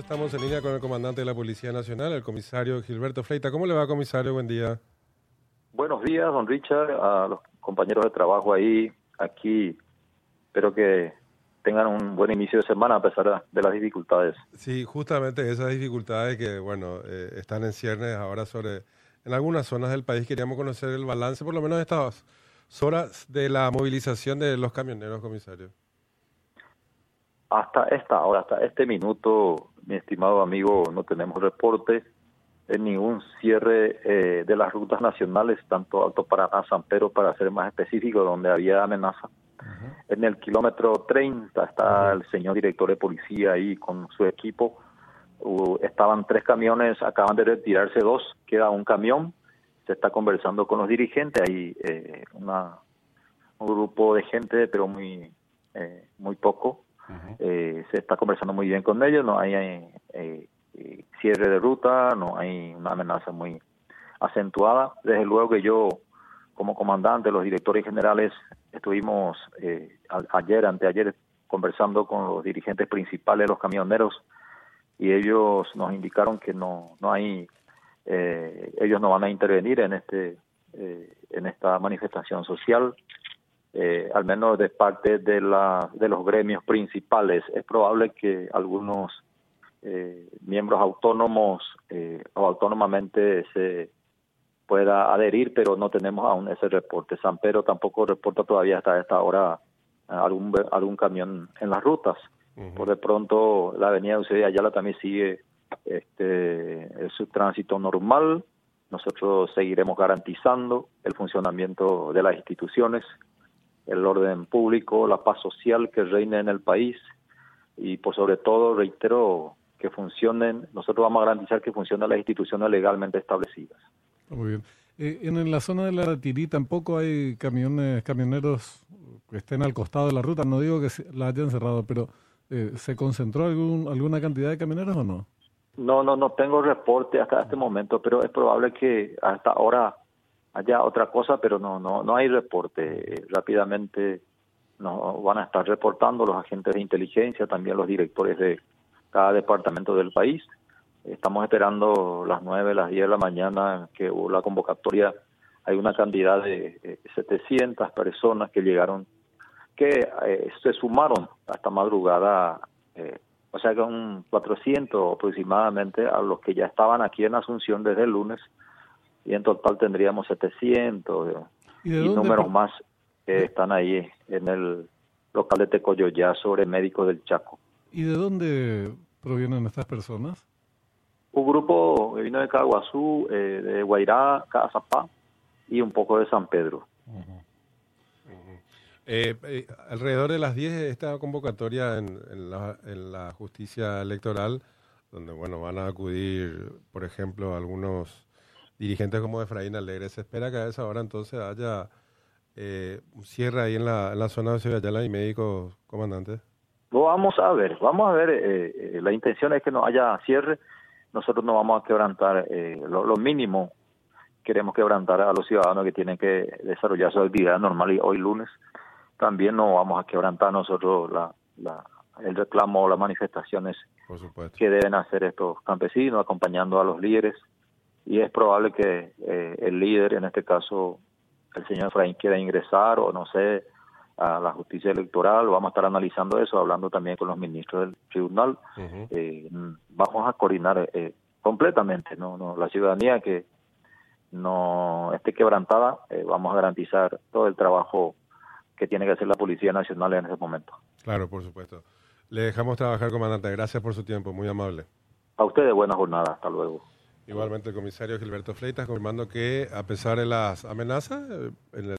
Estamos en línea con el comandante de la Policía Nacional, el comisario Gilberto Fleita. ¿Cómo le va, comisario? Buen día. Buenos días, don Richard, a los compañeros de trabajo ahí, aquí. Espero que tengan un buen inicio de semana a pesar de las dificultades. Sí, justamente esas dificultades que, bueno, eh, están en ciernes ahora sobre, en algunas zonas del país. Queríamos conocer el balance, por lo menos de estas horas de la movilización de los camioneros, comisario. Hasta esta hora, hasta este minuto, mi estimado amigo, no tenemos reporte de ningún cierre eh, de las rutas nacionales, tanto Alto Paraná, San Pedro, para ser más específico, donde había amenaza. En el kilómetro 30 está el señor director de policía ahí con su equipo. estaban tres camiones, acaban de retirarse dos, queda un camión. Se está conversando con los dirigentes, hay eh, una, un grupo de gente, pero muy, eh, muy poco se está conversando muy bien con ellos, no hay eh, eh, cierre de ruta, no hay una amenaza muy acentuada. Desde luego que yo, como comandante, los directores generales, estuvimos ayer, anteayer, conversando con los dirigentes principales de los camioneros y ellos nos indicaron que no, no hay, ellos no van a intervenir en este en esta manifestación social eh, al menos de parte de, la, de los gremios principales. Es probable que algunos eh, miembros autónomos eh, o autónomamente se pueda adherir, pero no tenemos aún ese reporte. San Pedro tampoco reporta todavía hasta esta hora algún, algún camión en las rutas. Por de pronto la avenida Eusebio Ayala también sigue este, su tránsito normal. Nosotros seguiremos garantizando el funcionamiento de las instituciones el orden público, la paz social que reine en el país y por sobre todo, reitero, que funcionen, nosotros vamos a garantizar que funcionen las instituciones legalmente establecidas. Muy bien. Eh, en la zona de la Tirí tampoco hay camiones, camioneros que estén al costado de la ruta. No digo que la hayan cerrado, pero eh, ¿se concentró algún, alguna cantidad de camioneros o no? No, no, no tengo reporte hasta este momento, pero es probable que hasta ahora allá otra cosa, pero no no no hay reporte. Rápidamente nos van a estar reportando los agentes de inteligencia, también los directores de cada departamento del país. Estamos esperando las 9, las 10 de la mañana que hubo la convocatoria. Hay una cantidad de 700 personas que llegaron, que eh, se sumaron hasta madrugada, eh, o sea que un 400 aproximadamente a los que ya estaban aquí en Asunción desde el lunes y en total tendríamos 700 y, números más que están ahí en el local de Tecoyoyá sobre médicos del Chaco. ¿Y de dónde provienen estas personas? Un grupo que vino de Caguazú, eh, de Guairá, Cazapá y un poco de San Pedro. Eh, eh, alrededor de las 10 esta convocatoria en, la, en la justicia electoral, donde bueno van a acudir, por ejemplo, algunos dirigentes como Efraín Alegre. Se espera que a esa hora entonces haya eh, un cierre ahí en la, en la zona de Ciudad y médicos, comandante. Lo vamos a ver, vamos a ver, eh, eh, la intención es que no haya cierre, nosotros no vamos a quebrantar lo, mínimo, queremos quebrantar a los ciudadanos que tienen que desarrollar su actividad normal y hoy lunes también no vamos a quebrantar nosotros la, la, el reclamo o las manifestaciones que deben hacer estos campesinos acompañando a los líderes y es probable que eh, el líder, en este caso el señor Efraín, quiera ingresar o no sé, a la justicia electoral. Vamos a estar analizando eso, hablando también con los ministros del tribunal. Eh, vamos a coordinar eh, completamente, ¿no? ¿no? La ciudadanía que no esté quebrantada, vamos a garantizar todo el trabajo que tiene que hacer la Policía Nacional en ese momento. Claro, por supuesto. Le dejamos trabajar, comandante. Gracias por su tiempo, muy amable. A ustedes, buena jornada. Hasta luego. Igualmente el comisario Gilberto Fleitas confirmando que a pesar de las amenazas, eh, en el